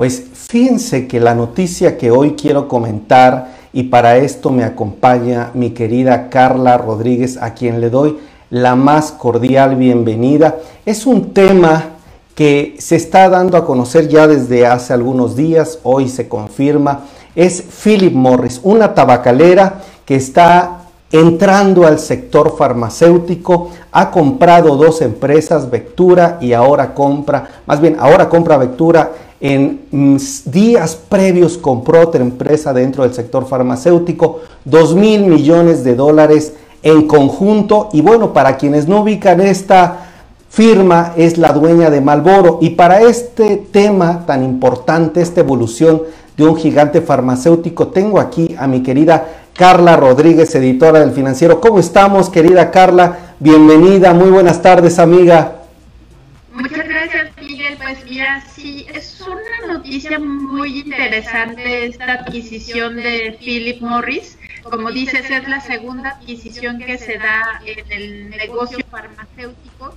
Pues fíjense que la noticia que hoy quiero comentar y para esto me acompaña mi querida Carla Rodríguez, a quien le doy la más cordial bienvenida. Es un tema que se está dando a conocer ya desde hace algunos días, hoy se confirma, es Philip Morris, una tabacalera que está entrando al sector farmacéutico, ha comprado dos empresas, Vectura y ahora compra, más bien ahora compra Vectura, en mm, días previos compró otra empresa dentro del sector farmacéutico, 2 mil millones de dólares en conjunto y bueno, para quienes no ubican esta firma es la dueña de Malboro y para este tema tan importante, esta evolución de un gigante farmacéutico, tengo aquí a mi querida Carla Rodríguez, editora del Financiero. ¿Cómo estamos, querida Carla? Bienvenida, muy buenas tardes, amiga. Muchas. Pues mira, sí, es una noticia muy interesante esta adquisición de Philip Morris. Como dices, es la segunda adquisición que se da en el negocio farmacéutico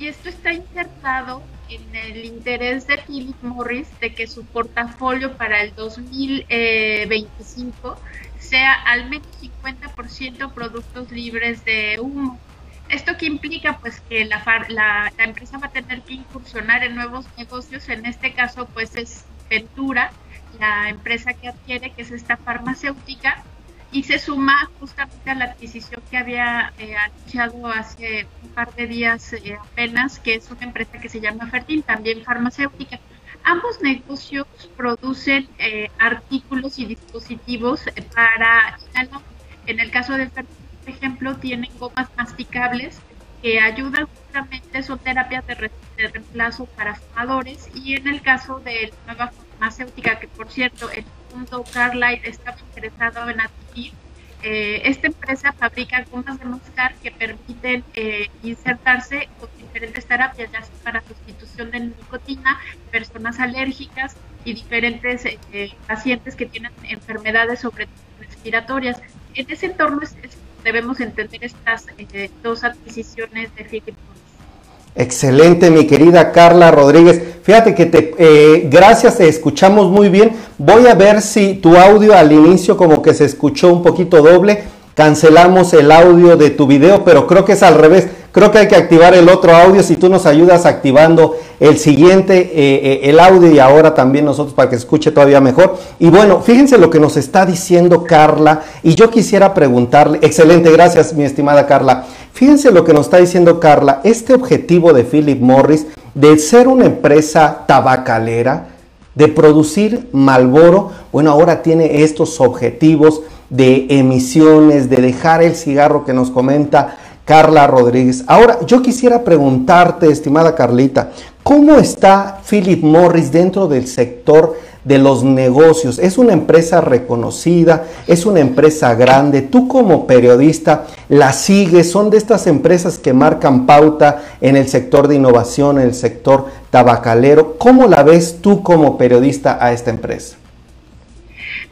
y esto está insertado en el interés de Philip Morris de que su portafolio para el 2025 sea al menos 50% productos libres de humo. ¿Esto qué implica? Pues que la, la, la, empresa va a tener que incursionar en nuevos negocios, en este caso pues es Ventura, la empresa que adquiere, que es esta farmacéutica, y se suma justamente a la adquisición que había eh, anunciado hace un par de días eh, apenas, que es una empresa que se llama Fertin, también farmacéutica. Ambos negocios producen eh, artículos y dispositivos para En el caso de Fertin, por ejemplo, tienen gomas masticables que ayudan justamente, son terapias de, reemplazo para fumadores y en el caso de la nueva farmacéutica, que por cierto, el mundo Carlyle estaba interesado en adquirir, eh, esta empresa fabrica gomas de mascar que permiten eh, insertarse con diferentes terapias, ya sea para sustitución de nicotina, personas alérgicas y diferentes eh, pacientes que tienen enfermedades sobre respiratorias. En ese entorno debemos entender estas dos adquisiciones de Excelente, mi querida Carla Rodríguez. Fíjate que te, eh, gracias, te escuchamos muy bien. Voy a ver si tu audio al inicio como que se escuchó un poquito doble. Cancelamos el audio de tu video, pero creo que es al revés. Creo que hay que activar el otro audio. Si tú nos ayudas activando el siguiente, eh, eh, el audio y ahora también nosotros para que se escuche todavía mejor. Y bueno, fíjense lo que nos está diciendo Carla. Y yo quisiera preguntarle, excelente, gracias mi estimada Carla. Fíjense lo que nos está diciendo Carla, este objetivo de Philip Morris de ser una empresa tabacalera, de producir Malboro, bueno, ahora tiene estos objetivos de emisiones, de dejar el cigarro que nos comenta Carla Rodríguez. Ahora, yo quisiera preguntarte, estimada Carlita, ¿cómo está Philip Morris dentro del sector de los negocios. Es una empresa reconocida, es una empresa grande. Tú como periodista la sigues, son de estas empresas que marcan pauta en el sector de innovación, en el sector tabacalero. ¿Cómo la ves tú como periodista a esta empresa?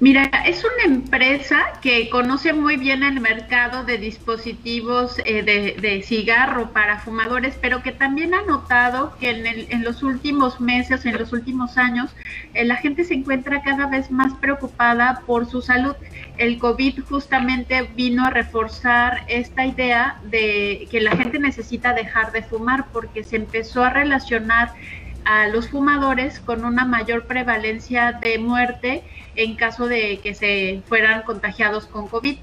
Mira, es una empresa que conoce muy bien el mercado de dispositivos eh, de, cigarro para fumadores, pero que también ha notado que en, los últimos meses, en los últimos años, eh, la gente se encuentra cada vez más preocupada por su salud. El COVID justamente vino a reforzar esta idea de que la gente necesita dejar de fumar porque se empezó a relacionar a los fumadores con una mayor prevalencia de muerte en caso de que se fueran contagiados con COVID.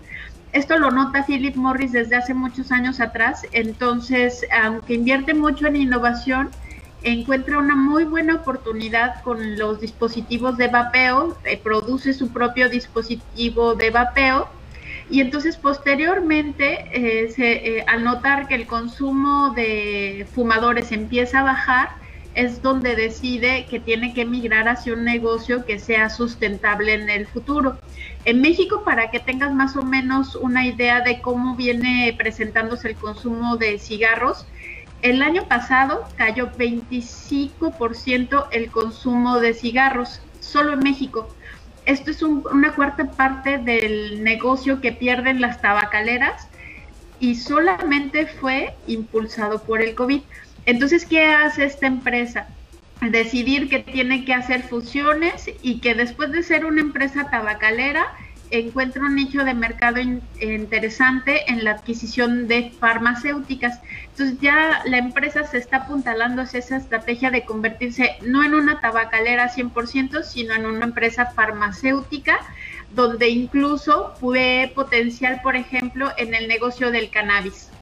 Esto lo nota Philip Morris desde hace muchos años atrás, entonces, aunque invierte mucho en innovación, encuentra una muy buena oportunidad con los dispositivos de vapeo, eh, produce su propio dispositivo de vapeo y entonces posteriormente, eh, eh, al notar que el consumo de fumadores empieza a bajar, es donde decide que tiene que migrar hacia un negocio que sea sustentable en el futuro. En México, para que tengas más o menos una idea de cómo viene presentándose el consumo de cigarros, el año pasado cayó 25% el consumo de cigarros, solo en México. Esto es una cuarta parte del negocio que pierden las tabacaleras y solamente fue impulsado por el COVID. Entonces, ¿qué hace esta empresa? decidir que tiene que hacer fusiones y que después de ser una empresa tabacalera encuentra un nicho de mercado interesante en la adquisición de farmacéuticas. Entonces ya la empresa se está apuntalando hacia esa estrategia de convertirse no en una tabacalera 100%, sino en una empresa farmacéutica donde incluso ve potencial, por ejemplo, en el negocio del cannabis.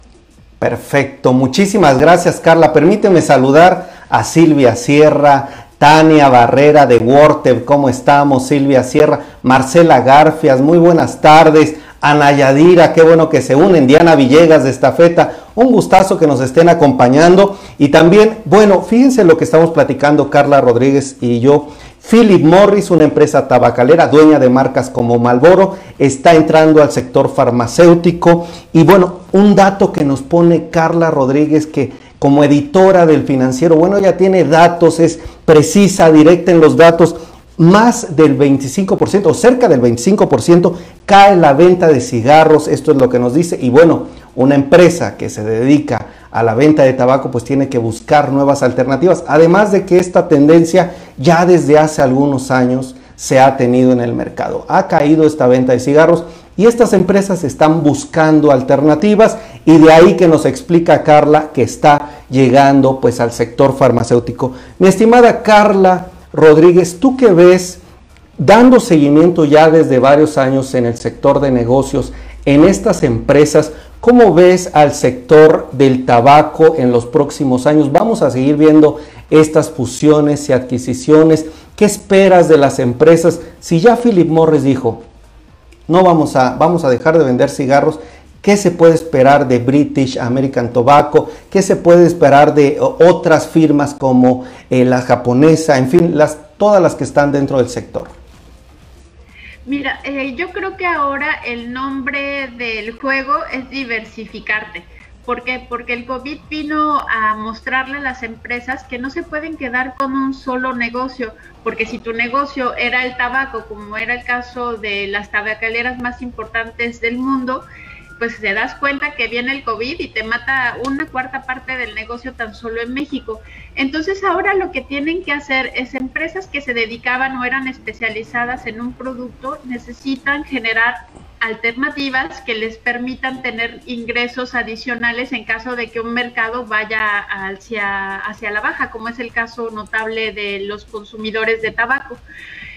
Perfecto, muchísimas gracias Carla. Permíteme saludar a Silvia Sierra, Tania Barrera de Wortev, ¿cómo estamos? Silvia Sierra, Marcela Garfias, muy buenas tardes. Ana Yadira, qué bueno que se unen. Diana Villegas de Estafeta, un gustazo que nos estén acompañando. Y también, bueno, fíjense lo que estamos platicando Carla Rodríguez y yo. Philip Morris, una empresa tabacalera, dueña de marcas como Malboro, está entrando al sector farmacéutico. Y bueno, un dato que nos pone Carla Rodríguez que como editora del financiero, bueno, ella tiene datos, es precisa, directa en los datos, más del 25% o cerca del 25% cae la venta de cigarros, esto es lo que nos dice, y bueno, una empresa que se dedica a la venta de tabaco pues tiene que buscar nuevas alternativas, además de que esta tendencia ya desde hace algunos años se ha tenido en el mercado. Ha caído esta venta de cigarros y estas empresas están buscando alternativas y de ahí que nos explica Carla que está llegando pues al sector farmacéutico. Mi estimada Carla Rodríguez, ¿tú qué ves dando seguimiento ya desde varios años en el sector de negocios en estas empresas? ¿Cómo ves al sector del tabaco en los próximos años? Vamos a seguir viendo estas fusiones y adquisiciones. ¿Qué esperas de las empresas? Si ya Philip Morris dijo, no vamos a, vamos a dejar de vender cigarros. ¿Qué se puede esperar de British American Tobacco? ¿Qué se puede esperar de otras firmas como eh, la japonesa? En fin, todas las que están dentro del sector. Mira, eh, yo creo que ahora el nombre del juego es diversificarte. ¿Por qué? Porque el COVID vino a mostrarle a las empresas que no se pueden quedar con un solo negocio, porque si tu negocio era el tabaco, como era el caso de las tabacaleras más importantes del mundo, pues te das cuenta que viene el COVID y te mata una cuarta parte del negocio tan solo en México. Entonces ahora lo que tienen que hacer es empresas que se dedicaban o eran especializadas en un producto, necesitan generar alternativas que les permitan tener ingresos adicionales en caso de que un mercado vaya hacia, hacia la baja, como es el caso notable de los consumidores de tabaco.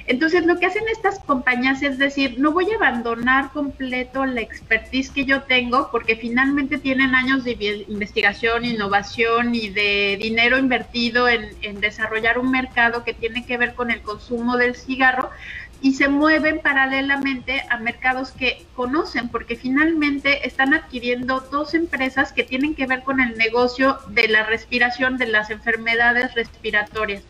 Entonces, lo que hacen estas compañías es decir, no voy a abandonar completo la expertise que yo tengo, porque finalmente tienen años de investigación, innovación y de dinero invertido en, en desarrollar un mercado que tiene que ver con el consumo del cigarro, y se mueven paralelamente a mercados que conocen, porque finalmente están adquiriendo dos empresas que tienen que ver con el negocio de la respiración de las enfermedades respiratorias.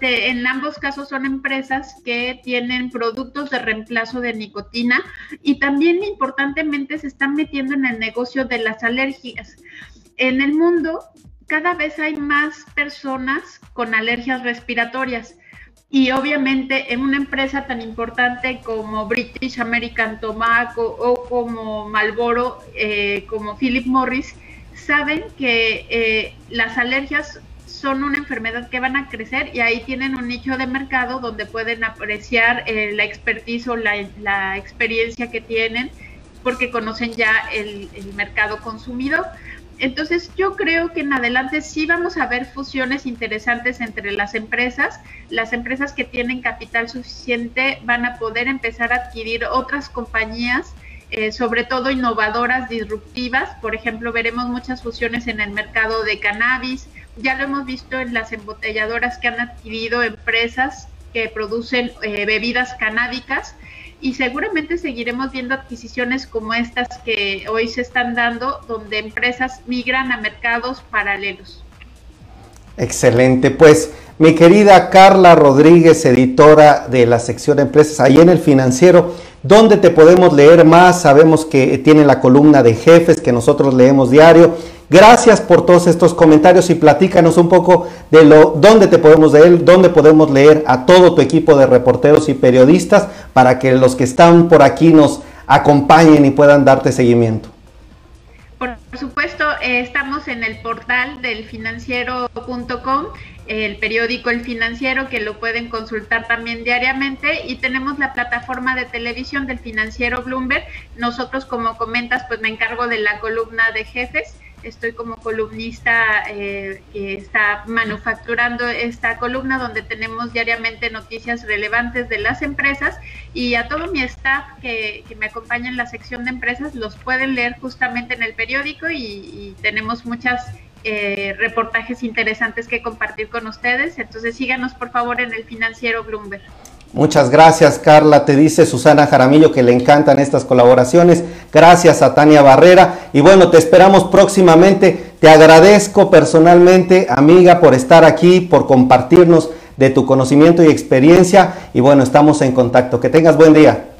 En ambos casos son empresas que tienen productos de reemplazo de nicotina y también importantemente se están metiendo en el negocio de las alergias. En el mundo cada vez hay más personas con alergias respiratorias y obviamente en una empresa tan importante como British American Tobacco o como Marlboro, eh, como Philip Morris, saben que eh, las alergias son una enfermedad que van a crecer y ahí tienen un nicho de mercado donde pueden apreciar eh, la expertise o la, experiencia que tienen porque conocen ya el, el mercado consumidor. Entonces yo creo que en adelante sí vamos a ver fusiones interesantes entre las empresas. Las empresas que tienen capital suficiente van a poder empezar a adquirir otras compañías, eh, sobre todo innovadoras, disruptivas. Por ejemplo, veremos muchas fusiones en el mercado de cannabis. Ya lo hemos visto en las embotelladoras que han adquirido empresas que producen eh, bebidas canábicas y seguramente seguiremos viendo adquisiciones como estas que hoy se están dando, donde empresas migran a mercados paralelos. Excelente, pues mi querida Carla Rodríguez, editora de la sección Empresas, ahí en el financiero, ¿dónde te podemos leer más? Sabemos que tiene la columna de jefes que nosotros leemos diario Gracias por todos estos comentarios y platícanos un poco de lo dónde te podemos leer, dónde podemos leer a todo tu equipo de reporteros y periodistas para que los que están por aquí nos acompañen y puedan darte seguimiento. Por supuesto, eh, estamos en el portal del financiero.com, el periódico El Financiero, que lo pueden consultar también diariamente, y tenemos la plataforma de televisión del financiero Bloomberg. Nosotros, como comentas, pues me encargo de la columna de jefes estoy como columnista eh, que está manufacturando esta columna donde tenemos diariamente noticias relevantes de las empresas y a todo mi staff que, me acompaña en la sección de empresas los pueden leer justamente en el periódico y, tenemos muchas eh, reportajes interesantes que compartir con ustedes. Entonces síganos por favor en el financiero Bloomberg. Muchas gracias, Carla. Te dice Susana Jaramillo que le encantan estas colaboraciones. Gracias a Tania Barrera. Y bueno, te esperamos próximamente. Te agradezco personalmente, amiga, por estar aquí, por compartirnos de tu conocimiento y experiencia. Y bueno, estamos en contacto. Que tengas buen día.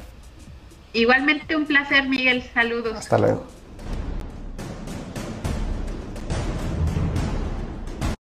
Igualmente un placer, Miguel. Saludos. Hasta luego.